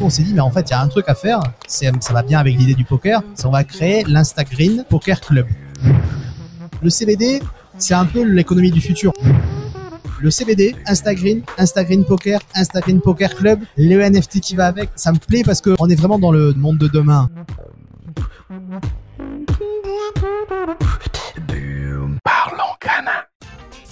On s'est dit, mais en fait, il y a un truc à faire. Ça va bien avec l'idée du poker. C'est on va créer l'Instagreen Poker Club. Le CBD, c'est un peu l'économie du futur. Le CBD, Instagreen, Instagreen Poker, Instagreen Poker Club, le NFT qui va avec, ça me plaît parce qu'on est vraiment dans le monde de demain.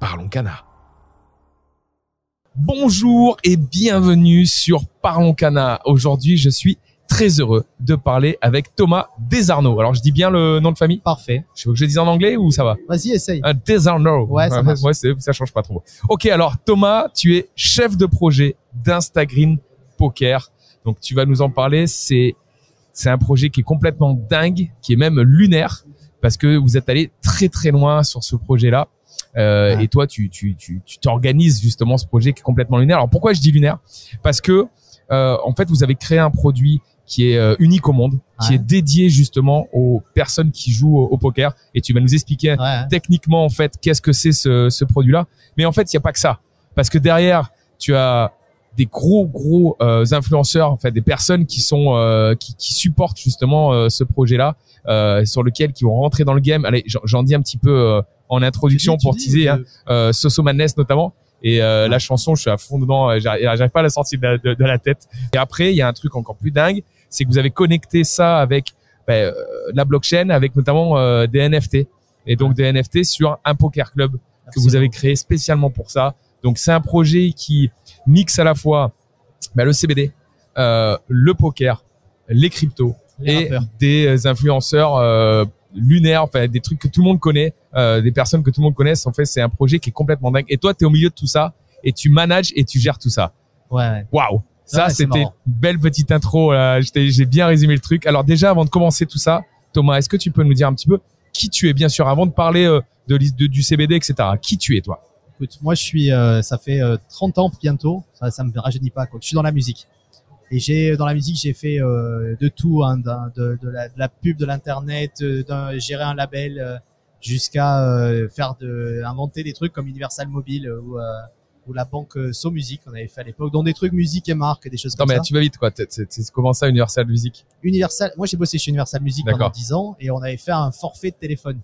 Parlons Cana. Bonjour et bienvenue sur Parlons Cana. Aujourd'hui, je suis très heureux de parler avec Thomas Desarnaud. Alors, je dis bien le nom de famille? Parfait. Je veux que je le dise en anglais ou ça va? Vas-y, essaye. un Desarnaud. Ouais, ça marche. ouais, c'est- ça change pas trop. Ok, alors Thomas, tu es chef de projet d'Instagreen Poker. Donc tu vas nous en parler. C'est c'est un projet qui est complètement dingue, qui est même lunaire, parce que vous êtes allé très très loin sur ce projet-là. Euh. Et toi, tu tu tu tu t'organises justement ce projet qui est complètement lunaire. Alors pourquoi je dis lunaire? Parce que euh, en fait, vous avez créé un produit qui est euh, unique au monde, qui est dédié justement aux personnes qui jouent au, poker. Et tu vas nous expliquer Ouais. techniquement en fait qu'est-ce que c'est ce, ce produit-là. Mais en fait, il n'y a pas que ça, parce que derrière, tu as des gros gros euh, influenceurs, en fait, des personnes qui sont euh, qui, qui supportent justement euh, ce projet-là, euh, sur lequel qui vont rentrer dans le game. Allez, j'en- j'en dis un petit peu euh, en introduction pour teaser. euh, Hein, euh, Soso Madness notamment. Et euh, la chanson, je suis à fond dedans. euh, J'arrive pas à la sortir de la, de- de la tête. Et après, il y a un truc encore plus dingue, c'est que vous avez connecté ça avec ben, euh, la blockchain, avec notamment euh, des NFT. Et donc des NFT sur un poker club que vous avez créé spécialement pour ça. Donc c'est un projet qui mixe à la fois ben, le CBD, euh, le poker, les cryptos Les et rappeurs. des influenceurs euh, lunaires, enfin des trucs que tout le monde connaît, euh, des personnes que tout le monde connaisse. En fait, c'est un projet qui est complètement dingue. Et toi, tu es au milieu de tout ça et tu manages et tu gères tout ça. Ouais. Waouh Ça, c'était une belle petite intro. J'ai bien résumé le truc. Alors déjà, avant de commencer tout ça, Thomas, est-ce que tu peux nous dire un petit peu qui tu es, bien sûr, avant de parler euh, de, de- du CBD, etc. Qui tu es, toi? Écoute, moi je suis, euh, ça fait euh, 30 ans bientôt, ça, ça me rajeunit pas quoi. Je suis dans la musique. Et j'ai dans la musique j'ai fait euh, de tout, hein, de, de, la, de la pub, de l'internet, euh, gérer un label, euh, jusqu'à euh, faire de inventer des trucs comme Universal Mobile euh, ou, euh, ou la banque euh, So Music qu'on avait fait à l'époque, dont des trucs musique et marque, des choses Non, comme mais ça. tu vas vite, quoi. C'est- comment ça, Universal Music? Universal, moi j'ai bossé chez Universal Music pendant D'accord. 10 ans et on avait fait un forfait de téléphone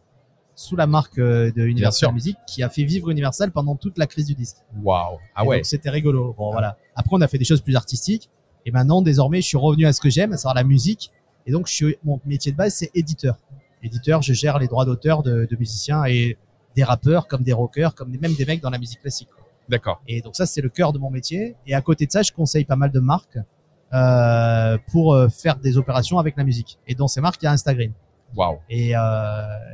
sous la marque euh, de. Universal Music qui a fait vivre Universal pendant toute la crise du disque. Waouh Ah Et ouais. donc, C'était rigolo. Bon, voilà. Après, on a fait des choses plus artistiques. Et maintenant, désormais, je suis revenu à ce que j'aime, à savoir la musique. Et donc, je suis, mon métier de base, c'est éditeur. Éditeur, je gère les droits d'auteur de, de musiciens et des rappeurs, comme des rockers, comme même des mecs dans la musique classique. D'accord. Et donc, ça, c'est le cœur de mon métier. Et à côté de ça, je conseille pas mal de marques euh, pour euh, faire des opérations avec la musique. Et dans ces marques, il y a Instagram. Waouh. Et, euh,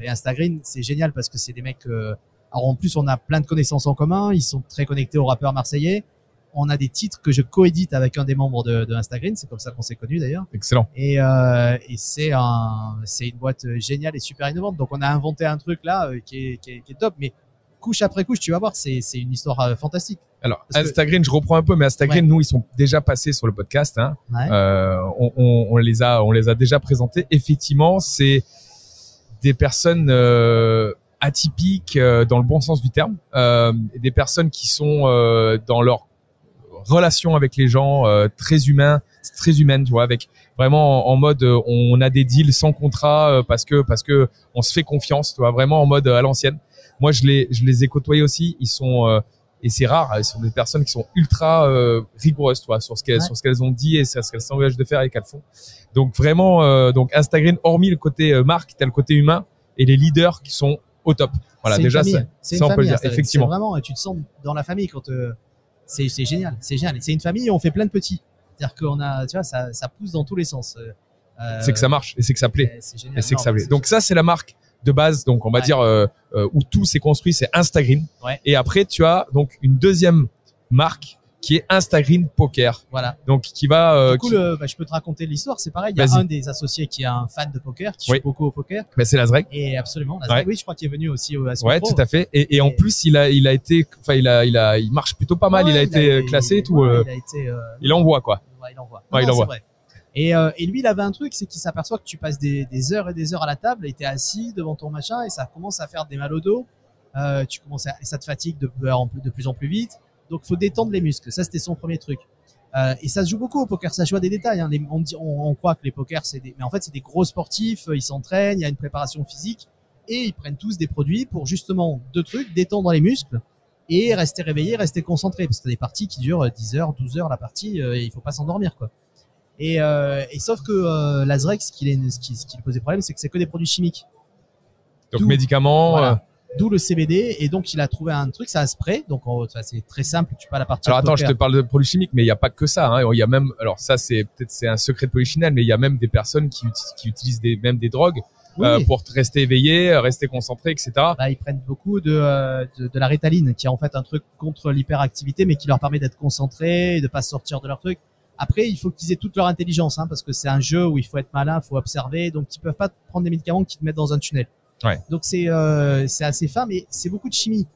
et Instagram, c'est génial parce que c'est des mecs. euh, alors en plus, on a plein de connaissances en commun. Ils sont très connectés aux rappeurs marseillais. On a des titres que je coédite avec un des membres de, de Instagram. C'est comme ça qu'on s'est connus d'ailleurs. Excellent. Et, euh, et c'est un, c'est une boîte euh, géniale et super innovante. Donc on a inventé un truc là euh, qui, est, qui, est, qui est top. Mais couche après couche, tu vas voir, c'est, c'est une histoire euh, fantastique. Alors, Instagram, je reprends un peu, mais Instagram, Ouais. nous, ils sont déjà passés sur le podcast. Hein. Ouais. On, on- on les a, on les a déjà présentés. Effectivement, c'est des personnes atypiques dans le bon sens du terme, des personnes qui sont dans leur relation avec les gens, euh, très humain, très humaine, tu vois, avec vraiment en, mode euh, on a des deals sans contrat euh, parce que parce que on se fait confiance, tu vois, vraiment en mode à l'ancienne. Moi, je les je les ai côtoyés aussi. Ils sont euh, et c'est rare, ils sont des personnes qui sont ultra euh, rigoureuses, tu vois, sur ce qu'elles Ouais. sur ce qu'elles ont dit et sur ce qu'elles s'engagent de faire et qu'elles font. Donc vraiment, euh, donc Instagram, hormis le côté euh, marque, t'as le côté humain et les leaders qui sont au top. Voilà, déjà famille. ça, c'est ça, on peut le famille, dire, Instagram. effectivement. C'est vraiment, tu te sens dans la famille quand euh, c'est génial, c'est génial. C'est une famille, on fait plein de petits. C'est-à-dire qu'on a, tu vois, ça, ça pousse dans tous les sens. Euh, c'est que ça marche et c'est que ça plaît. C'est génial. Et c'est que ça plaît. Donc ça, c'est la marque de base. Donc on va Ouais. dire euh, euh, où tout s'est construit, c'est Instagram. Ouais. Et après, tu as donc une deuxième marque qui est Instagram Poker. Voilà. Donc qui va. euh, du coup, qui- le, bah, je peux te raconter l'histoire. C'est pareil. Il y a un des associés qui est un fan de poker, qui Oui. joue beaucoup au poker. bah, c'est Lazrek. Et absolument. là, Ouais. Oui, je crois qu'il est venu aussi au Ouais, tout à fait. Et, et en plus, il a, il a été, enfin, il a, il a, il marche plutôt pas mal. Ouais, il a été il classé et tout. euh, Il a été. euh, il envoie quoi. Ouais, il envoie. Ouais, il envoie. vrai. Et, euh, et lui, il avait un truc, c'est qu'il s'aperçoit que tu passes des, des heures et des heures à la table, et t'es assis devant ton machin, et ça commence à faire des mal au dos. Euh, tu commences à, et ça te fatigue de, de plus en plus vite. Donc, faut détendre les muscles. Ça, c'était son premier truc. Euh, et ça se joue beaucoup au poker. Ça joue à des détails. Hein. Les- on, dit- on, on croit que les pokers, c'est des, mais en fait, c'est des gros sportifs. euh, Ils s'entraînent, il y a une préparation physique, et ils prennent tous des produits pour justement deux trucs détendre les muscles et rester réveillé, rester concentré. Parce que des parties qui durent 10 heures, 12 heures la partie, euh, et il faut pas s'endormir, quoi. Et, euh, et sauf que euh, l'Azrex, ce qui, ce lui posait problème, c'est que c'est que des produits chimiques. Donc Tout. médicaments. Voilà. D'où le CBD. Et donc, il a trouvé un truc, c'est un spray. Donc, c'est très simple. Tu peux à la partie. Alors attends, je te parle de produits chimiques, mais il n'y a pas que ça. Hein. Il y a même, alors ça c'est peut-être c'est un secret de polichinelle, mais il y a même des personnes qui, uti- qui utilisent des, même des drogues Oui, euh, pour te rester éveillé, rester concentré, etc. Bah, ils prennent beaucoup de, euh, de, de la rétaline, qui est en fait un truc contre l'hyperactivité, mais qui leur permet d'être concentrés de pas sortir de leur truc. Après, il faut qu'ils aient toute leur intelligence, hein, parce que c'est un jeu où il faut être malin, il faut observer, donc ils peuvent pas prendre des médicaments qui te mettent dans un tunnel. Ouais. Donc c'est euh, c'est assez fin, mais c'est beaucoup de chimie.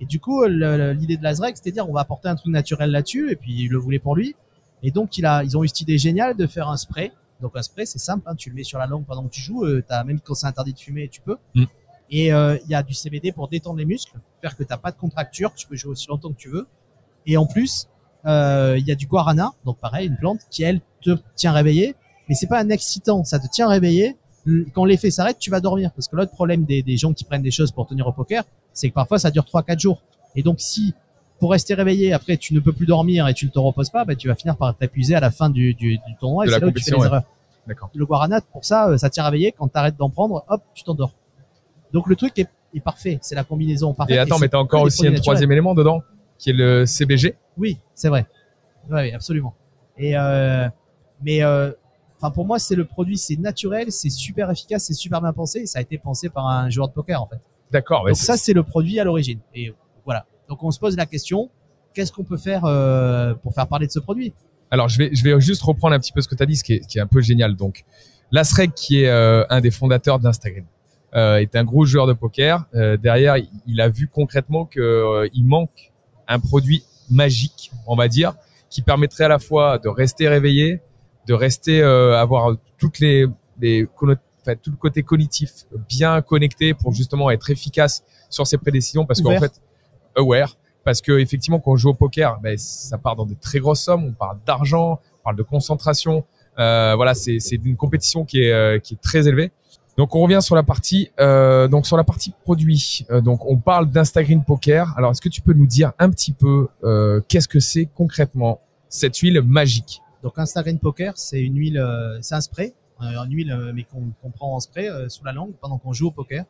Et du coup, l'idée de Lazrek, c'était dire on va apporter un truc naturel là-dessus, et puis il le voulait pour lui. Et donc il a, ils ont eu cette idée géniale de faire un spray. Donc un spray, c'est simple, hein, tu le mets sur la langue pendant que tu joues. Euh, t'as même quand c'est interdit de fumer, tu peux. Mm. Et euh, il y a du CBD pour détendre les muscles, faire que t'as pas de contracture, tu peux jouer aussi longtemps que tu veux. Et en plus, euh, il y a du guarana, donc pareil, une plante qui elle te tient réveillé, mais c'est pas un excitant, ça te tient réveillé. Quand l'effet s'arrête, tu vas dormir. Parce que l'autre problème des, des gens qui prennent des choses pour tenir au poker, c'est que parfois ça dure 3-4 jours. Et donc si pour rester réveillé, après tu ne peux plus dormir et tu ne te reposes pas, bah, tu vas finir par t'épuiser à la fin du, du, du tournoi De et c'est là où tu fais les ouais. erreurs. Le guarana, pour ça, euh, ça tient réveillé. Quand tu arrêtes d'en prendre, hop, tu t'endors. Donc le truc est, est parfait. C'est la combinaison parfaite. Et attends, mais t'as encore aussi un troisième élément dedans, qui est le CBG. Oui, c'est vrai. Oui, absolument. Et euh, mais euh, enfin pour moi c'est le produit, c'est naturel, c'est super efficace, c'est super bien pensé. Et ça a été pensé par un joueur de poker en fait. D'accord. Donc ça c'est le produit à l'origine. Et voilà. Donc on se pose la question, qu'est-ce qu'on peut faire euh, pour faire parler de ce produit? Alors, je vais, je vais juste reprendre un petit peu ce que tu as dit, ce qui est, qui est un peu génial. Donc, Lasreg, qui est euh, un des fondateurs d'Instagram, euh, est un gros joueur de poker. Derrière, il, a vu concrètement que euh, il manque un produit magique, on va dire, qui permettrait à la fois de rester réveillé, de rester euh, avoir toutes les, les enfin, tout le côté cognitif bien connecté pour justement être efficace sur ses prédécisions, parce qu'en fait, aware, parce que effectivement quand on joue au poker ben, ça part dans des très grosses sommes. On parle d'argent on parle de concentration. Euh, voilà c'est c'est une compétition qui est euh, qui est très élevée. Donc on revient sur la partie euh, donc sur la partie produit. Euh, donc on parle d'Instagram Poker. Alors est-ce que tu peux nous dire un petit peu euh, qu'est-ce que c'est concrètement cette huile magique? Donc Instagram Poker, c'est une huile, euh, c'est un spray, euh, une huile euh, mais qu'on prend en spray sous la langue pendant qu'on joue au poker.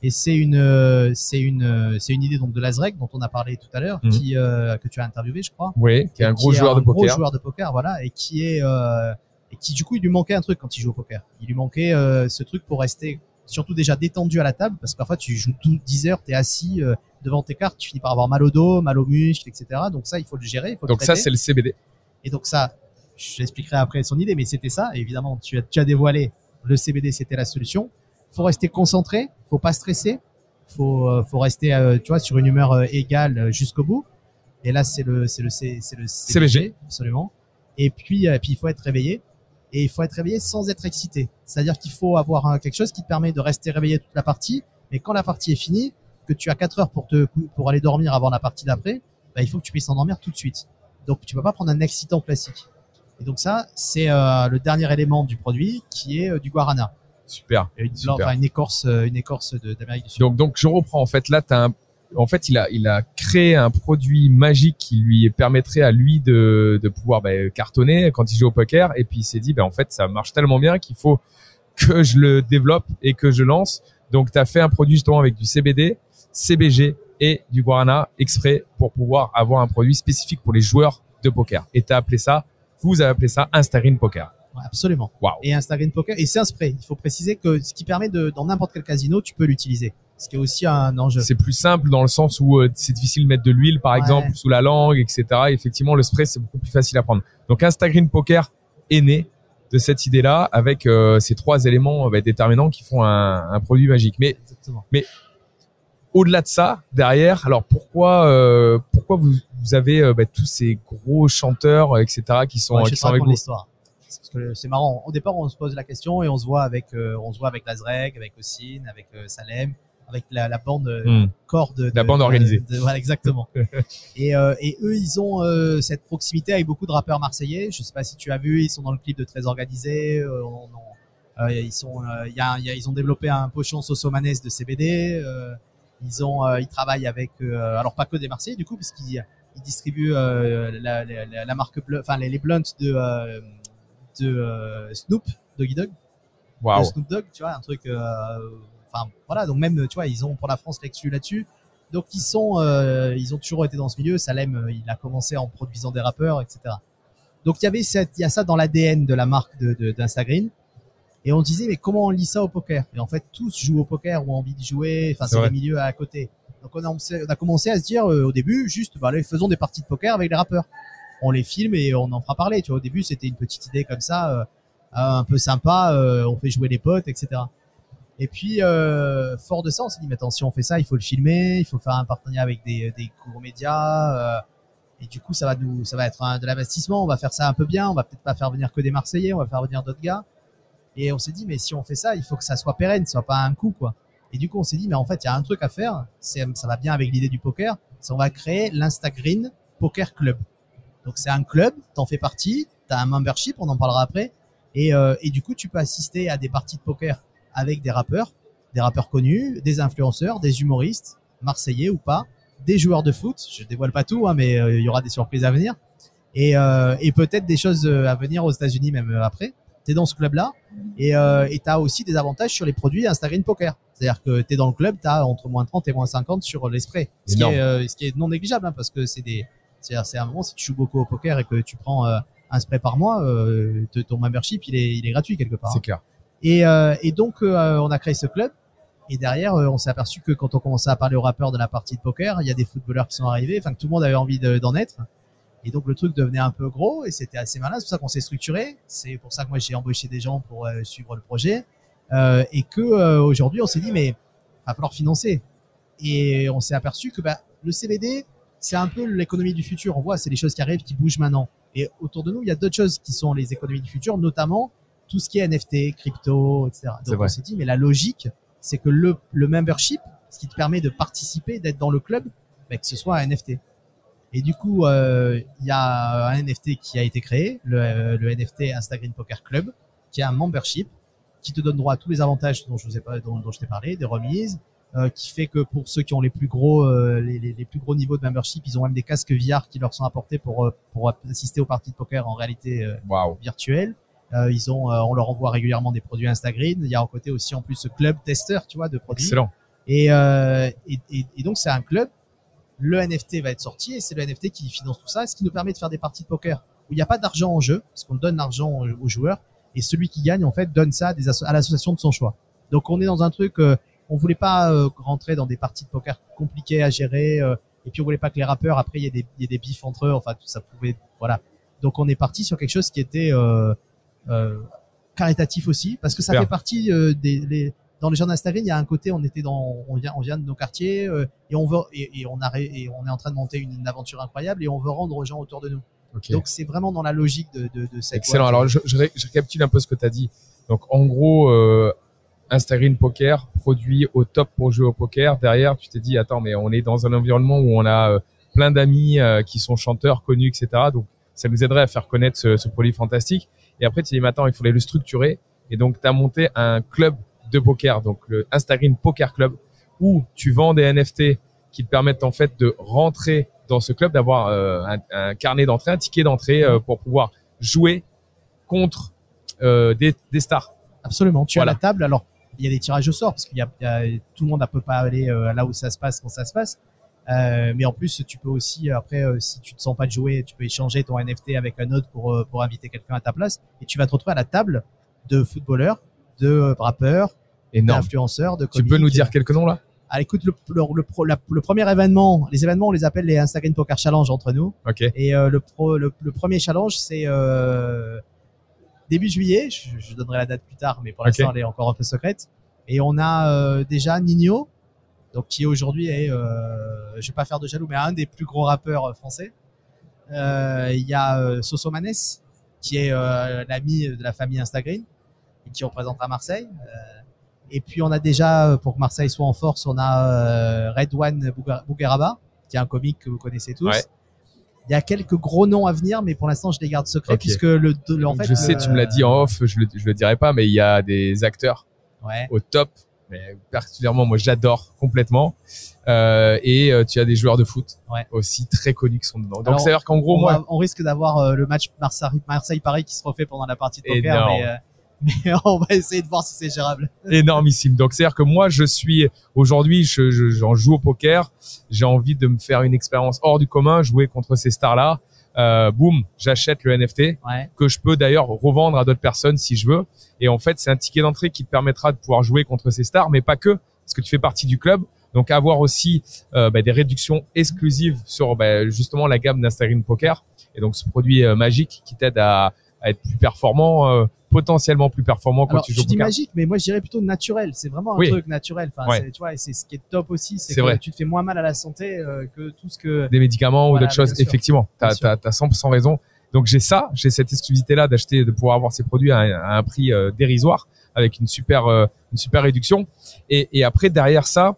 Et c'est une, c'est une, c'est une idée donc de Lazrek dont on a parlé tout à l'heure, Mhm. qui euh, que tu as interviewé, je crois. oui qui est un gros joueur un de poker gros joueur de poker, voilà, et qui est euh, et qui du coup il lui manquait un truc quand il joue au poker. Il lui manquait euh, ce truc pour rester surtout déjà détendu à la table parce que parfois tu joues tout 10 heures, t'es assis euh, devant tes cartes, tu finis par avoir mal au dos, mal aux muscles, etc. Donc ça il faut le gérer, il faut le donc ça c'est le CBD Et donc ça, j'expliquerai après son idée, mais c'était ça. Et évidemment, tu as, tu as dévoilé le CBD, c'était la solution. Faut rester concentré, faut pas stresser, faut, euh, faut rester, euh, tu vois, sur une humeur euh, égale jusqu'au bout. Et là, c'est le, c'est le, C- c'est le CBG. absolument. Et puis, puis il faut être réveillé. Et il faut être réveillé sans être excité. C'est-à-dire qu'il faut avoir un- quelque chose qui te permet de rester réveillé toute la partie. Mais quand la partie est finie, que tu as 4 heures pour te, pour aller dormir avant la partie d'après, bah, il faut que tu puisses t'endormir tout de suite. Donc tu peux pas prendre un excitant classique. Et donc ça, c'est euh, le dernier élément du produit qui est euh, du guarana, Super. une, Super. enfin, une écorce, euh, une écorce d'Amérique du Sud. Donc, donc je reprends. En fait, là, t'as un, en fait, il a, il a créé un produit magique qui lui permettrait à lui de, de pouvoir bah, cartonner quand il joue au poker. Et puis il s'est dit, bah, en fait, ça marche tellement bien qu'il faut que je le développe et que je lance. Donc, tu as fait un produit justement avec du CBD, CBG et du guarana exprès pour pouvoir avoir un produit spécifique pour les joueurs de poker. Et tu as appelé ça, vous avez appelé ça Instagreen Poker. Ouais, absolument. Waouh. Et Instagram Poker, et c'est un spray. Il faut préciser que ce qui permet de, dans n'importe quel casino, tu peux l'utiliser. Ce qui est aussi un enjeu. C'est plus simple dans le sens où euh, c'est difficile de mettre de l'huile, par Ouais. exemple, sous la langue, etc. Effectivement, le spray, c'est beaucoup plus facile à prendre. Donc, Instagreen Poker est né de cette idée-là avec euh, ces trois éléments euh, bah, déterminants qui font un, un produit magique. Mais Exactement. Au-delà de ça, derrière, alors pourquoi, euh, pourquoi vous, vous avez euh, bah, tous ces gros chanteurs, euh, etc., qui sont, Ouais, je qui sont avec vous l'histoire. C'est Parce que c'est marrant. Au départ, on se pose la question et on se voit avec, euh, on se voit avec Lazreg, avec Ossine, avec euh, Salem, avec la, la bande euh, Hmm. corps de, La de- bande de- organisée. de- voilà, exactement. et, euh, et eux, ils ont euh, cette proximité avec beaucoup de rappeurs marseillais. Je sais pas si tu as vu, ils sont dans le clip de Très Organisé. euh, on- on- euh, ils sont, euh, y a, il y a- ils ont développé un pochon sosomanes de CBD. Ils ont, euh, ils travaillent avec, euh, alors pas que des Marseillais du coup, parce qu'ils ils distribuent euh, la, la, la, marque, enfin les, les blunts de euh, de euh, Snoop, Doggy Dog, de Waouh. Snoop Dogg, tu vois, un truc. euh, Enfin voilà, donc même tu vois, ils ont pour la France l'exclu là-dessus. Donc ils sont, euh, ils ont toujours été dans ce milieu. Salem, il a commencé en produisant des rappeurs, etc. Donc il y avait cette, il y a ça dans l'ADN de la marque de, de, d'Instagreen. Et on disait mais comment on lit ça au poker? Et en fait tous jouent au poker ou ont envie de jouer. Enfin C'est des milieux à côté. Donc on a, on a commencé à se dire euh, au début juste, bah allez, faisons des parties de poker avec les rappeurs. On les filme et on en fera parler. Tu vois, au début c'était une petite idée comme ça, euh, un peu sympa. euh, on fait jouer les potes, etc. Et puis, euh, fort de ça, on s'est dit, mais attends, si on fait ça, il faut le filmer, il faut faire un partenariat avec des, des gros médias. euh, et du coup, ça va nous, ça va être un- de l'investissement. On va faire ça un peu bien. On va peut-être pas faire venir que des Marseillais. On va faire venir d'autres gars. Et on s'est dit, mais si on fait ça, il faut que ça soit pérenne, ce soit pas un coup, quoi. Et du coup, on s'est dit, mais en fait, il y a un truc à faire. Ça va bien avec l'idée du poker. C'est on va créer l'Instagreen Poker Club. Donc, c'est un club. T'en fais partie. T'as un membership. On en parlera après. Et, euh, et du coup, tu peux assister à des parties de poker avec des rappeurs, des rappeurs connus, des influenceurs, des humoristes, marseillais ou pas, des joueurs de foot. Je dévoile pas tout, hein, mais euh, il y aura des surprises à venir. Et, euh, et peut-être des choses à venir aux États-Unis même après. Tu es dans ce club-là et euh, tu as aussi des avantages sur les produits Instagram Poker. C'est-à-dire que tu es dans le club, tu as entre moins 30 et moins 50 sur les sprays. Ce qui, est, euh, ce qui est non négligeable hein, parce que c'est des c'est un moment si tu joues beaucoup au poker et que tu prends euh, un spray par mois, euh, te- ton membership il est, il est gratuit quelque part. hein. C'est clair. Et, et donc, on a créé ce club. Et derrière, on s'est aperçu que quand on commençait à parler aux rappeurs de la partie de poker, il y a des footballeurs qui sont arrivés, enfin que tout le monde avait envie de- d'en être. Et donc, le truc devenait un peu gros et c'était assez malin. C'est pour ça qu'on s'est structuré. C'est pour ça que moi, j'ai embauché des gens pour euh, suivre le projet. Euh, et que euh, aujourd'hui, on s'est dit, mais va falloir financer. Et on s'est aperçu que bah, le CBD, c'est un peu l'économie du futur. On voit, c'est les choses qui arrivent, qui bougent maintenant. Et autour de nous, il y a d'autres choses qui sont les économies du futur, notamment tout ce qui est NFT, crypto, etc. Donc on s'est dit, mais la logique, c'est que le, le membership, ce qui te permet de participer, d'être dans le club, bah, que ce soit un NFT. Et du coup, euh, il y a un NFT qui a été créé, le, euh, le NFT Instagram Poker Club, qui est un membership qui te donne droit à tous les avantages dont je vous ai pas, dont, dont je t'ai parlé, des remises, euh, qui fait que pour ceux qui ont les plus gros, euh, les, les, les plus gros niveaux de membership, ils ont même des casques VR qui leur sont apportés pour pour assister aux parties de poker en réalité Waouh. virtuelle. Euh, ils ont, euh, on leur envoie régulièrement des produits Instagram. Il y a en côté aussi en plus ce club testeur, tu vois, de produits. Excellent. Et, euh, et, et, et donc c'est un club. Le NFT va être sorti et c'est le NFT qui finance tout ça, ce qui nous permet de faire des parties de poker où il n'y a pas d'argent en jeu, parce qu'on donne l'argent aux joueurs et celui qui gagne en fait donne ça à, l'association de son choix. Donc on est dans un truc, euh, on voulait pas euh, rentrer dans des parties de poker compliquées à gérer euh, et puis on voulait pas que les rappeurs après il y ait des, y ait des bifs entre eux, enfin tout ça pouvait, voilà. Donc on est parti sur quelque chose qui était euh, euh, caritatif aussi parce que ça Super. fait partie euh, des les, dans les gens d'Instagram, il y a un côté, on était dans, on vient, on vient de nos quartiers euh, et on veut et, et on a et on est en train de monter une, une aventure incroyable et on veut rendre aux gens autour de nous. Donc c'est vraiment dans la logique de, de, de cette. Excellent. boîte. Alors, je, je, ré- je récapitule un peu ce que tu as dit. Donc, en gros, euh, Instagreen Poker, produit au top pour jouer au poker. Derrière, tu t'es dit, attends, mais on est dans un environnement où on a euh, plein d'amis euh, qui sont chanteurs connus, etc. Donc, ça nous aiderait à faire connaître ce, ce produit fantastique. Et après, tu dis, maintenant, il faudrait le structurer. Et donc, tu as monté un club de poker, donc le Instagram Poker Club, où tu vends des NFT qui te permettent en fait de rentrer dans ce club, d'avoir euh, un, un, carnet d'entrée, un ticket d'entrée euh, pour pouvoir jouer contre euh, des, des, stars. Absolument. Tu voilà. as la table. Alors, il y a des tirages au sort parce qu'il y, y, a tout le monde ne peut pas aller là où ça se passe quand ça se passe. Mais en plus, tu peux aussi après, si tu te sens pas de jouer, tu peux échanger ton NFT avec un autre pour pour inviter quelqu'un à ta place et tu vas te retrouver à la table de footballeurs, de rappeurs, d'influenceurs, de comiques. Tu peux nous dire quelques noms là? Ah, écoute, le, le, le, la, le, premier événement, les événements, on les appelle les Instagram Poker Challenge entre nous. Okay. Et euh, le, pro, le, premier challenge, c'est euh, début juillet. Je, je, donnerai la date plus tard, mais pour l'instant, elle est encore un peu secrète. Et on a euh, déjà Nino, donc qui aujourd'hui est, euh, je vais pas faire de jaloux, mais un des plus gros rappeurs français. Euh, Il y a Soso Manes, qui est l'ami de la famille Instagram et qui représentera Marseille. Et puis on a déjà, pour que Marseille soit en force, on a euh, Redouane Bougueraba, qui est un comique que vous connaissez tous. Ouais. Il y a quelques gros noms à venir, mais pour l'instant je les garde secrets okay. puisque le, le en fait. Je sais, le, tu me l'as dit en off, je le, je le dirai pas, mais il y a des acteurs ouais. au top. Mais particulièrement, moi, j'adore complètement. Euh, et euh, tu as des joueurs de foot ouais. aussi très connus qui sont dedans. Donc, c'est-à-dire qu'en gros, on moi, on risque d'avoir euh, le match Marseille-Paris qui se refait pendant la partie de poker, mais mais on va essayer de voir si c'est gérable. Énormissime. Donc c'est-à-dire que moi je suis aujourd'hui, j'en je, joue au poker, j'ai envie de me faire une expérience hors du commun, jouer contre ces stars-là. Euh, boum, j'achète le NFT ouais. que je peux d'ailleurs revendre à d'autres personnes si je veux. Et en fait, c'est un ticket d'entrée qui te permettra de pouvoir jouer contre ces stars, mais pas que, parce que tu fais partie du club. Donc avoir aussi euh, bah, des réductions exclusives sur bah, justement la gamme d'Instagram Poker. Et donc ce produit euh, magique qui t'aide à, à, être plus performant euh, potentiellement plus performant quand Alors, tu joues je dis magique, mais moi je dirais plutôt naturel. C'est vraiment un oui. truc naturel. Enfin, ouais. tu vois, c'est ce qui est top aussi, c'est que vrai. tu te fais moins mal à la santé euh, que tout ce que des médicaments voilà, ou d'autres choses. Effectivement, t'as as, as 100% raison. Donc j'ai ça, j'ai cette exclusivité là d'acheter, de pouvoir avoir ces produits à un, à un prix euh, dérisoire avec une super euh, une super réduction. Et, et après derrière ça,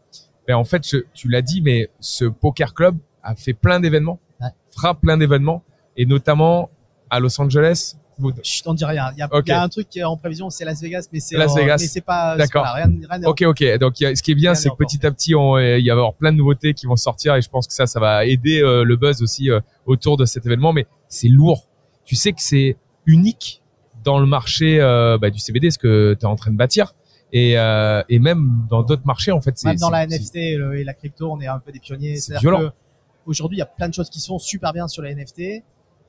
ben en fait je, tu l'as dit, mais ce poker club a fait plein d'événements, ouais. fera plein d'événements et notamment à Los Angeles, je t'en dis rien. Il y, a, okay. il y, a, un truc qui est en prévision, c'est Las Vegas, mais c'est Las Vegas. mais c'est pas d'accord. Rien, rien ok, ok. Donc a, ce qui est bien, c'est que petit à petit, on, il y avoir plein de nouveautés qui vont sortir et je pense que ça, ça va aider euh, le buzz aussi euh, autour de cet événement. Mais c'est lourd. Tu sais que c'est unique dans le marché euh, bah, du CBD, ce que tu es en train de bâtir. Et, et même dans d'autres marchés, en fait, c'est même dans la NFT et la crypto, on est un peu des pionniers. C'est violent. Aujourd'hui, il y a plein de choses qui sont super bien sur les NFT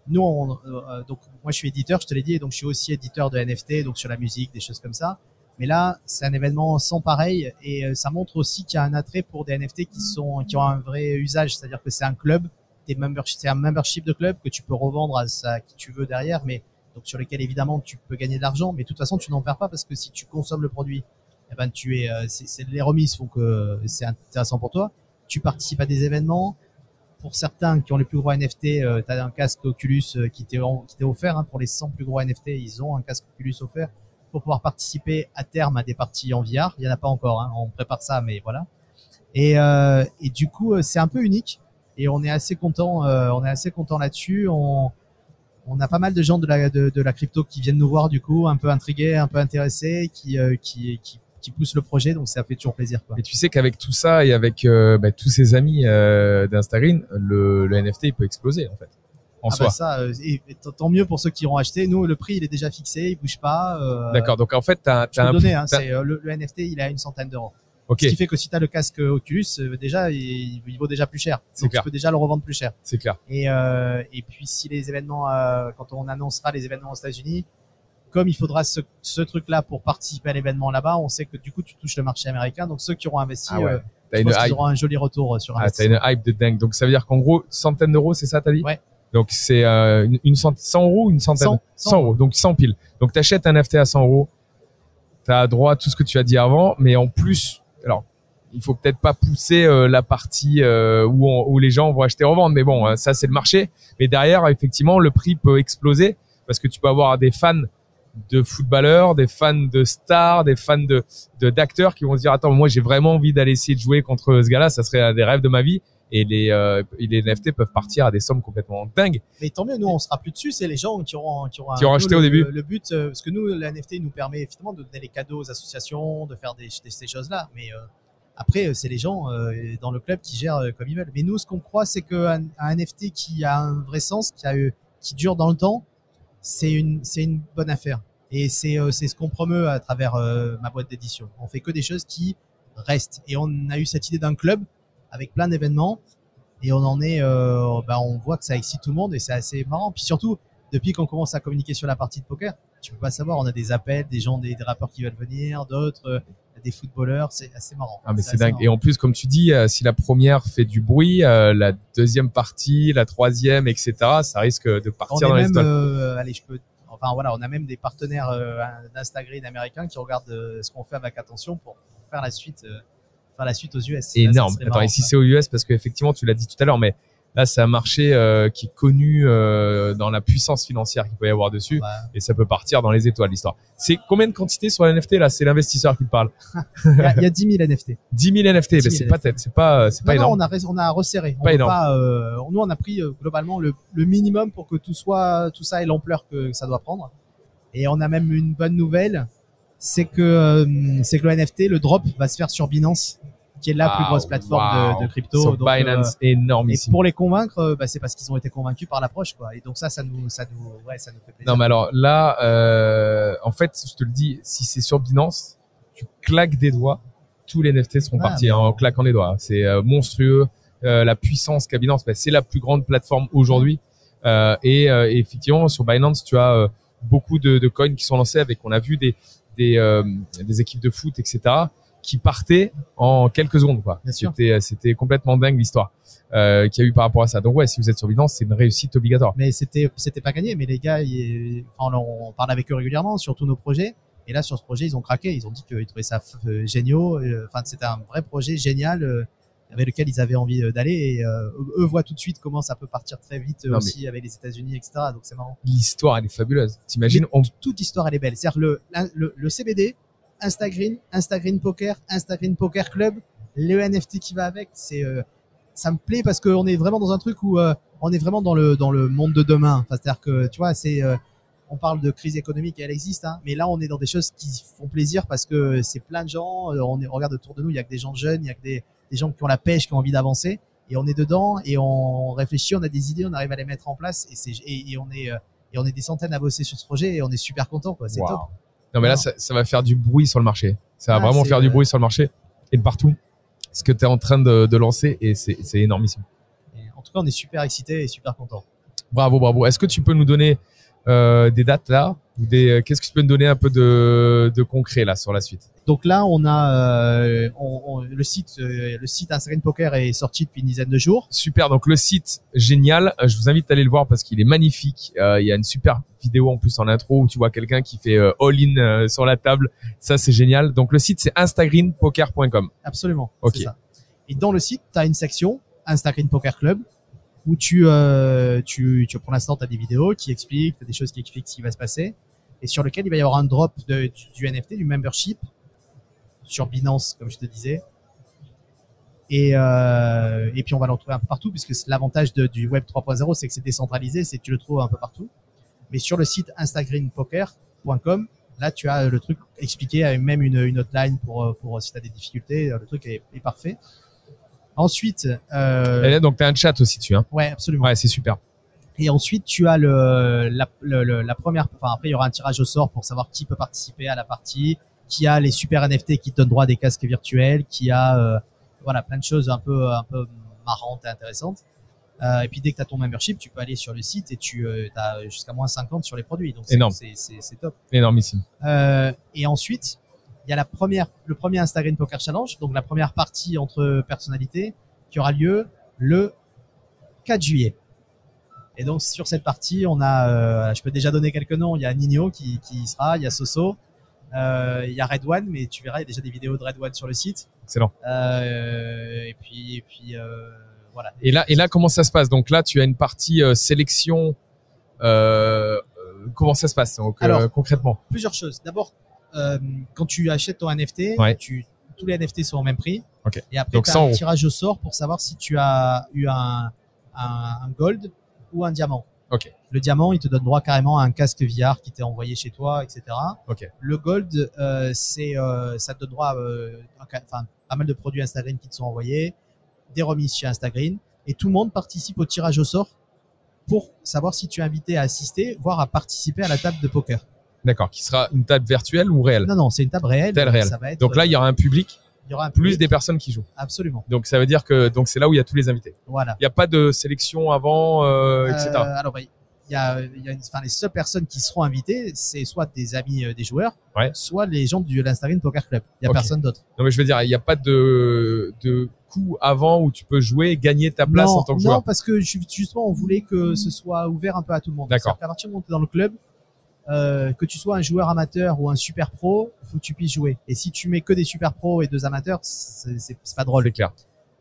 nous, on, euh, donc moi je suis éditeur, je te l'ai dit, donc je suis aussi éditeur de NFT, donc sur la musique, des choses comme ça. Mais là, c'est un événement sans pareil et euh, ça montre aussi qu'il y a un attrait pour des NFT qui sont qui ont un vrai usage, c'est-à-dire que c'est un club, c'est un membership de club que tu peux revendre à, ça, qui tu veux derrière, mais donc sur lequel évidemment tu peux gagner de l'argent, mais de toute façon tu n'en perds pas parce que si tu consommes le produit, eh ben tu es, euh, c'est les remises font que c'est intéressant pour toi. Tu participes à des événements, pour certains qui ont les plus gros NFT, euh, tu as un casque Oculus euh, qui t'est offert. Hein, pour les 100 plus gros NFT, ils ont un casque Oculus offert pour pouvoir participer à terme à des parties en VR. Il y en a pas encore, hein, on prépare ça, mais voilà. Et, euh, du coup, c'est un peu unique et on est assez content. Euh, on est assez content là-dessus. On, a pas mal de gens de la, crypto qui viennent nous voir du coup, un peu intrigués, un peu intéressés, qui, euh, qui qui pousse le projet, donc ça fait toujours plaisir. Quoi. Et tu sais qu'avec tout ça et avec euh, bah, tous ses amis euh, d'Instagram, le, le, NFT il peut exploser en fait. En ah soi. Bah ça, euh, et, et, tant mieux pour ceux qui auront acheté. Nous, le prix il est déjà fixé, il bouge pas. euh, D'accord. Donc en fait, t'as, as un. Donner, hein, le, le, NFT, il est à une centaine d'euros. Okay. Ce qui fait que si tu as le casque Oculus, déjà, il, il, vaut déjà plus cher. Donc clair. tu peux déjà le revendre plus cher. C'est clair. Et, euh, et puis si les événements, euh, quand on annoncera les événements aux États-Unis, comme il faudra ce, ce truc-là pour participer à l'événement là-bas, on sait que du coup tu touches le marché américain. Donc ceux qui auront investi, ah ouais. euh, je pense qu'ils auront un joli retour sur ah, T'as une hype de dingue. Donc ça veut dire qu'en gros, centaines d'euros, c'est ça, t'as dit? Ouais. Donc c'est euh, une, une cent, 100 euros ou une centaine? 100, 100, 100 euros. Donc 100 piles. Donc t'achètes un NFT à 100 euros. T'as droit à tout ce que tu as dit avant, mais en plus, alors il faut peut-être pas pousser euh, la partie euh, où, on, où les gens vont acheter et revendre, mais bon, ça c'est le marché. Mais derrière, effectivement, le prix peut exploser parce que tu peux avoir des fans de footballeurs, des fans de stars, des fans de d'acteurs qui vont se dire attends moi j'ai vraiment envie d'aller essayer de jouer contre ce gars-là, ça serait un des rêves de ma vie et les, euh, les NFT peuvent partir à des sommes complètement dingues. Mais tant mieux, nous on sera plus dessus, c'est les gens qui auront qui auront, Qui auront acheté le, au début. Le, le but, euh, parce que nous, la NFT nous permet effectivement de donner les cadeaux aux associations, de faire des, des- ces choses-là. Mais euh, après, euh, c'est les gens euh, dans le club qui gèrent euh, comme ils veulent. Mais nous, ce qu'on croit, c'est qu'un un NFT qui a un vrai sens, qui a eu- qui dure dans le temps, c'est une une bonne affaire. Et c'est euh, c'est ce qu'on promeut à travers euh, ma boîte d'édition. On fait que des choses qui restent. Et on a eu cette idée d'un club avec plein d'événements et on en est euh, bah, on voit que ça excite tout le monde et c'est assez marrant puis surtout depuis qu'on commence à communiquer sur la partie de poker tu peux pas savoir on a des appels des gens des, des rappeurs qui veulent venir d'autres euh, des footballeurs c'est assez marrant Ah mais c'est dingue. marrant. Et en plus, comme tu dis, euh, si la première fait du bruit, euh, la deuxième partie, la troisième, etc., ça risque de on partir est dans les même stocks. euh, allez je peux enfin voilà on a même des partenaires d'Instagram américains qui regardent ce qu'on fait avec attention pour faire la suite faire la suite aux US Là, énorme. serait Attends, marrant, ici ça. c'est aux US parce qu'effectivement, tu l'as dit tout à l'heure, mais là c'est un marché euh, qui est connu euh, dans la puissance financière qu'il peut y avoir dessus Ouais. et ça peut partir dans les étoiles l'histoire. C'est combien de quantités sur la NFT là? C'est l'investisseur qui parle. il y, a- il y a 10 000 NFT 10 000 NFT, 10 000 mais c'est pas tête, c'est pas c'est pas non, non, énorme. on a, on a resserré. On Pas veut énorme. pas, euh, nous, on a pris euh, globalement le, le minimum pour que tout soit, tout ça ait l'ampleur que ça doit prendre. Et on a même une bonne nouvelle, c'est que, euh, c'est que le NFT, le drop, va se faire sur Binance, qui est la plus grosse plateforme de- wow. de, crypto. Sur Donc, euh, Binance, et pour les convaincre, euh, bah, c'est parce qu'ils ont été convaincus par l'approche, quoi. Et donc ça, ça nous, ça nous, ouais, ça nous fait plaisir. Non, mais alors là, euh, en fait, je te le dis, si c'est sur Binance, tu claques des doigts, tous les NFT seront Ah, partis mais- hein, en claquant des doigts. C'est euh, monstrueux. Euh, la puissance qu'a Binance, bah, c'est la plus grande plateforme aujourd'hui. Euh, et euh, effectivement, sur Binance, tu as euh, beaucoup de, de coins qui sont lancés avec, on a vu des des, euh, des équipes de foot, etc., qui partaient en quelques secondes. Quoi. Bien sûr. C'était c'était complètement dingue l'histoire euh, qu'il y a eu par rapport à ça. Donc ouais, si vous êtes sur Binance, c'est une réussite obligatoire. mais c'était c'était pas gagné mais les gars ils- enfin, on, on parle avec eux régulièrement sur tous nos projets et là sur ce projet ils ont craqué ils ont dit qu'ils trouvaient ça euh, géniaux euh, enfin c'était un vrai projet génial euh, avec lequel ils avaient envie euh, d'aller et euh, eux voient tout de suite comment ça peut partir très vite euh, Non, aussi avec les États-Unis etc donc c'est marrant L'histoire, elle est fabuleuse. T'imagines, on toute l'histoire elle est belle c'est-à-dire le, le le CBD Instagreen Instagreen Poker Instagreen Poker Club le NFT qui va avec c'est euh, ça me plaît parce qu'on est vraiment dans un truc où euh, on est vraiment dans le dans le monde de demain. Enfin, c'est-à-dire que tu vois, c'est euh, on parle de crise économique et elle existe, hein, mais là on est dans des choses qui font plaisir parce que c'est plein de gens. On, est, on regarde autour de nous, il y a que des gens jeunes, il y a que des, des gens qui ont la pêche, qui ont envie d'avancer, et on est dedans et on réfléchit, on a des idées, on arrive à les mettre en place et c'est et, et on est et on est des centaines à bosser sur ce projet et on est super content quoi. C'est Wow. top. Non, mais là, ça, ça va faire du bruit sur le marché. Ça va Ah, vraiment faire du euh, bruit sur le marché et de partout. Ce que tu es en train de, de lancer et c'est c'est énormissime. Et en tout cas, on est super excités et super contents. Bravo, bravo. Est-ce que tu peux nous donner euh, des dates là? Ou des euh, Qu'est-ce que tu peux nous donner un peu de, de concret là sur la suite? Donc là, on a euh, on- on- le site, euh, le site Instagram Poker est sorti depuis une dizaine de jours. Super. Donc le site génial. Je vous invite à aller le voir parce qu'il est magnifique. Euh, Il y a une super vidéo en plus en intro où tu vois quelqu'un qui fait all in euh, sur la table. Ça c'est génial. Donc le site c'est instagreenpoker.com. Absolument. Ok. ça. Et dans le site, tu as une section Instagram Poker Club où tu, euh, tu, tu pour l'instant, tu as des vidéos qui expliquent, t'as des choses qui expliquent ce qui va se passer et sur lequel il va y avoir un drop de, du, du NFT, du membership sur Binance, comme je te disais. Et, euh, et puis on va le retrouver un peu partout puisque c'est l'avantage du web 3.0, c'est que c'est décentralisé, c'est que tu le trouves un peu partout. Mais sur le site instagrampoker.com, là tu as le truc expliqué même une, une hotline pour, pour si tu as des difficultés, le truc est, est parfait. Ensuite, euh, Et là, donc tu as un chat aussi dessus. Hein. ouais, absolument. Ouais, c'est super. Et ensuite, tu as le, la, le- le- la première. Enfin, après, il y aura un tirage au sort pour savoir qui peut participer à la partie, qui a les super NFT qui te donnent droit à des casques virtuels, qui a euh, voilà plein de choses un peu un peu marrantes et intéressantes. Euh, et puis dès que tu as ton membership, tu peux aller sur le site et tu as jusqu'à moins 50 sur les produits. Donc c'est top. Énormissime. Euh, et ensuite, il y a la première, le premier Instagram Poker Challenge, donc la première partie entre personnalités, qui aura lieu le 4 juillet. Et donc sur cette partie, on a, euh, je peux déjà donner quelques noms. Il y a Nino qui, qui sera, il y a Soso, euh, il y a Red One, mais tu verras il y a déjà des vidéos de Red One sur le site. Excellent. Euh, et puis, et puis voilà. Et là, et là, comment ça se passe? Donc là, tu as une partie sélection. Comment ça se passe? Donc, Alors, concrètement plusieurs choses. D'abord, quand tu achètes ton NFT, Ouais. tu, tous les NFT sont au même prix. Ok. Et après, tu 100 as un euros. tirage au sort pour savoir si tu as eu un, un, un gold ou un diamant. Le diamant, il te donne droit carrément à un casque VR qui t'est envoyé chez toi, etc. Le gold, euh, c'est, euh, ça te donne droit à euh, enfin, pas mal de produits Instagram qui te sont envoyés, des remises chez Instagram, et tout le monde participe au tirage au sort pour savoir si tu es invité à assister, voire à participer à la table de poker. D'accord. Qui sera une table virtuelle ou réelle? Non, non, c'est une table réelle. Table réelle. Ça va être, Donc là, il y aura un public il y aura plus des personnes qui jouent. Absolument. Donc ça veut dire que donc c'est là où il y a tous les invités. Voilà. Il n'y a pas de sélection avant, euh, etc. Euh, alors, il y a, il y a une- enfin, les seules personnes qui seront invitées, c'est soit des amis euh, des joueurs, Ouais. soit les gens du l'Instagram Poker Club. Il y a personne d'autre. Non mais je veux dire, il n'y a pas de de coup avant où tu peux jouer, et gagner ta place non, en tant que non, joueur. parce que ju- justement, on voulait que ce soit ouvert un peu à tout le monde. D'accord. Qu'à partir du moment où tu es dans le club, euh, que tu sois un joueur amateur ou un super pro, il faut que tu puisses jouer. Et si tu mets que des super pros et deux amateurs, c'est pas drôle. C'est clair.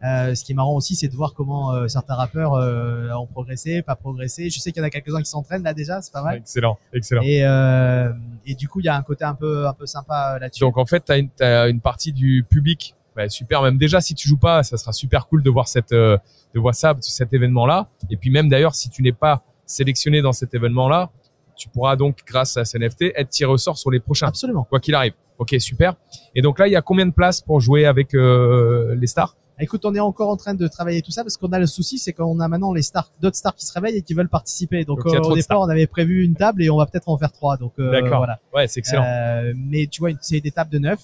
Euh, ce qui est marrant aussi, c'est de voir comment euh, certains rappeurs euh, ont progressé, pas progressé. Je sais qu'il y en a quelques-uns qui s'entraînent là déjà, c'est pas mal. Excellent, excellent. Et, euh, et du coup, il y a un côté un peu, un peu sympa euh, là-dessus. Donc en fait, tu as une, t'as une partie du public. Bah, super, même déjà si tu joues pas, ça sera super cool de voir cette euh, de voir ça, cet événement-là. Et puis même d'ailleurs, si tu n'es pas sélectionné dans cet événement-là, tu pourras donc grâce à ce NFT être tiré au sort sur les prochains, Absolument. quoi qu'il arrive. Ok, super. Et donc là, il y a combien de places pour jouer avec euh, les stars? Écoute, on est encore en train de travailler tout ça parce qu'on a le souci, c'est qu'on a maintenant les stars, d'autres stars qui se réveillent et qui veulent participer. Donc, euh, au départ, on avait prévu une table et on va peut-être en faire trois. Donc, euh, D'accord. voilà. Ouais, c'est excellent. Euh, mais tu vois, c'est des tables de neuf.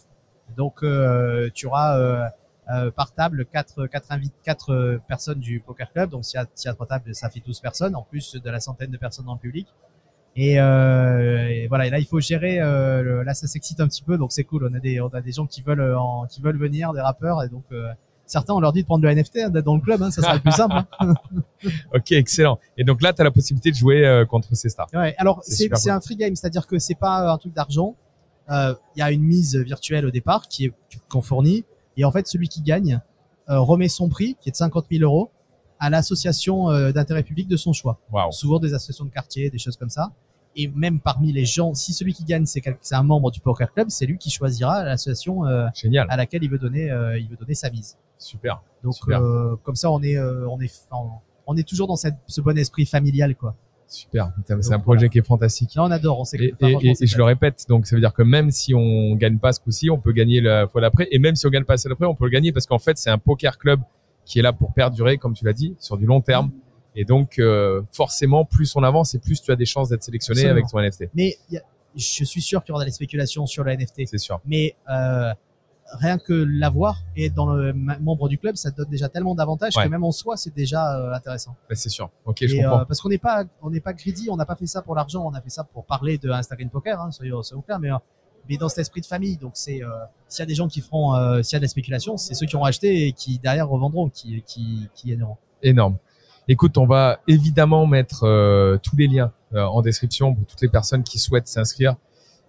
Donc, euh, tu auras euh, euh, par table quatre, quatre, quatre personnes du poker club. Donc, s'il y, a- s'il y a trois tables, ça fait 12 personnes, en plus de la centaine de personnes dans le public. Et, euh, et voilà. Et là, il faut gérer. Euh, le- là, ça s'excite un petit peu, donc c'est cool. On a des, on a des gens qui veulent, euh, en, qui veulent venir, des rappeurs, et donc euh, certains, on leur dit de prendre le NFT, hein, d'être dans le club. Hein, ça sera le plus simple. hein. Ok, excellent. Et donc là, tu as la possibilité de jouer euh, contre ces stars. Ouais, alors C'est cool. un free game, c'est-à-dire que c'est pas un truc d'argent. Euh, Il y a une mise virtuelle au départ qui est qu'on fournit, et en fait celui qui gagne euh, remet son prix, qui est de 50 000 euros, à l'association d'intérêt public de son choix. Waouh. Souvent des associations de quartier, des choses comme ça. Et même parmi les gens, si celui qui gagne c'est un membre du poker club, c'est lui qui choisira l'association euh, à laquelle il veut donner euh, il veut donner sa mise. Super. Donc Super. euh, comme ça on est euh, on est on, est toujours dans cette, ce bon esprit familial quoi. Super. C'est un projet voilà. qui est fantastique. On adore, on sait Et, et- et- et je le répète, donc ça veut dire que même si on gagne pas ce coup-ci, on peut gagner la fois d'après. Et même si on gagne pas fois d'après, on peut le gagner parce qu'en fait, c'est un poker club qui est là pour perdurer, comme tu l'as dit, sur du long terme. Et donc, euh, forcément, plus on avance et plus tu as des chances d'être sélectionné Absolument. avec ton NFT. Mais il y a- je suis sûr qu'il y aura des spéculations sur le NFT. C'est sûr. Mais euh, rien que l'avoir et être dans le membre du club, ça te donne déjà tellement d'avantages Ouais. que même en soi, c'est déjà euh, intéressant. Ouais, c'est sûr. Ok, je comprends. euh, parce qu'on n'est pas, on n'est pas greedy, on n'a pas fait ça pour l'argent, on a fait ça pour parler de Instagram Poker, hein, soyons, soyons clairs, mais, euh, mais dans cet esprit de famille. Donc c'est, euh, s'il y a des gens qui feront, euh, s'il y a des spéculations, c'est ceux qui ont acheté et qui derrière revendront, qui, qui, qui gagneront. Énorme. Écoute, on va évidemment mettre euh, tous les liens euh, en description pour toutes les personnes qui souhaitent s'inscrire.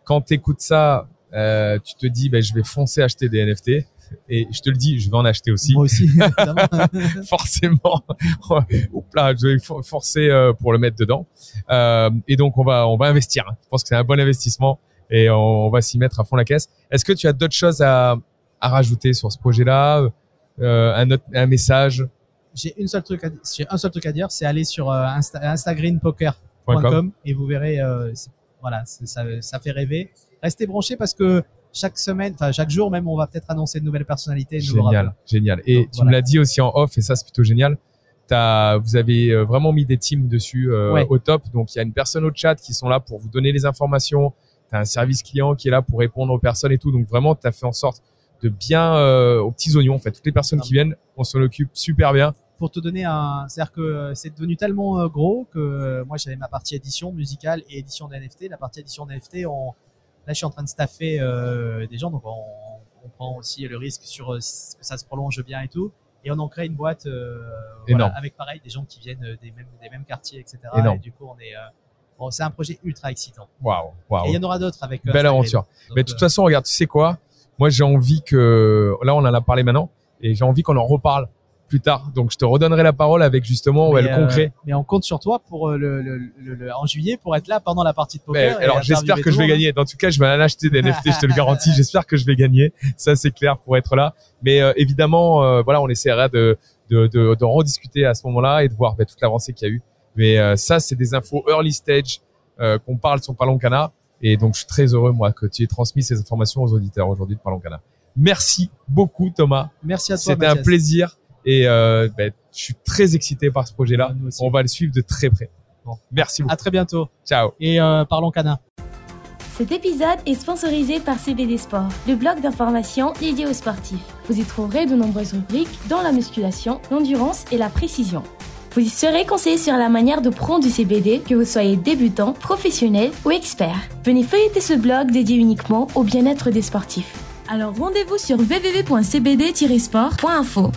Quand tu écoutes ça, euh, tu te dis, ben, je vais foncer acheter des NFT. Et je te le dis, je vais en acheter aussi. Moi aussi, forcément. Oups là, je vais for- forcer euh, pour le mettre dedans. Euh, et donc on va on va investir. Je pense que c'est un bon investissement et on, on va s'y mettre à fond la caisse. Est-ce que tu as d'autres choses à, à rajouter sur ce projet-là? Euh, un, autre, un message? J'ai une seule truc, à, j'ai un seul truc à dire, c'est aller sur euh, Insta, instagrampoker.com .com. et vous verrez, euh, voilà, ça, ça fait rêver. Restez branchés parce que chaque semaine, enfin chaque jour même, on va peut-être annoncer de nouvelles personnalités, Génial, génial. Et Donc, tu voilà. me l'as dit aussi en off et ça c'est plutôt génial. T'as, vous avez euh, vraiment mis des teams dessus euh, Ouais. au top. Donc il y a une personne au chat qui sont là pour vous donner les informations. T'as un service client qui est là pour répondre aux personnes et tout. Donc vraiment, t'as fait en sorte de bien euh, aux petits oignons. En fait, toutes les personnes Non. qui viennent, on s'en occupe super bien. Pour te donner un, c'est-à-dire que euh, c'est devenu tellement euh, gros que euh, moi j'avais ma partie édition musicale et édition d'NFT. La partie édition d'NFT, on, là je suis en train de staffer des gens, donc on, on prend aussi le risque sur que ça se prolonge bien et tout. Et on en crée une boîte voilà, avec pareil des gens qui viennent des mêmes, des mêmes quartiers, etc. Énorme. Et du coup on est, bon, c'est un projet ultra excitant. Waouh, waouh. Et il y en aura d'autres avec. Belle aventure. Donc, Mais de toute euh, façon, regarde, tu sais quoi? Moi, j'ai envie que là, on en a parlé maintenant, et j'ai envie qu'on en reparle plus tard. Donc je te redonnerai la parole avec justement ouais, Mais, le euh, concret. mais on compte sur toi pour euh, le, le, le- le- en juillet pour être là pendant la partie de Mais, poker. et alors j'espère que je vais gagner. En tout cas, je vais aller acheter des NFT, je te le garantis. J'espère que je vais gagner. Ça c'est clair pour être là. Mais euh, évidemment, euh, voilà, on essaiera de de, de, de rediscuter à ce moment-là et de voir bah, toute l'avancée qu'il y a eu. Mais euh, ça, c'est des infos early stage euh, qu'on parle sur Parlons Cana. Et donc, je suis très heureux, moi, que tu aies transmis ces informations aux auditeurs aujourd'hui de Parlons Cana. Merci beaucoup, Thomas. Merci à toi. C'était un plaisir. Et euh, bah, je suis très excité par ce projet-là. On va le suivre de très près. Bon, merci beaucoup. À très bientôt. Ciao. Et euh, parlons Cana. Cet épisode est sponsorisé par CBD Sport, le blog d'information dédié aux sportifs. Vous y trouverez de nombreuses rubriques dans la musculation, l'endurance et la précision. Vous y serez conseillé sur la manière de prendre du CBD, que vous soyez débutant, professionnel ou expert. Venez feuilleter ce blog dédié uniquement au bien-être des sportifs. Alors rendez-vous sur www.cbd-sport.info.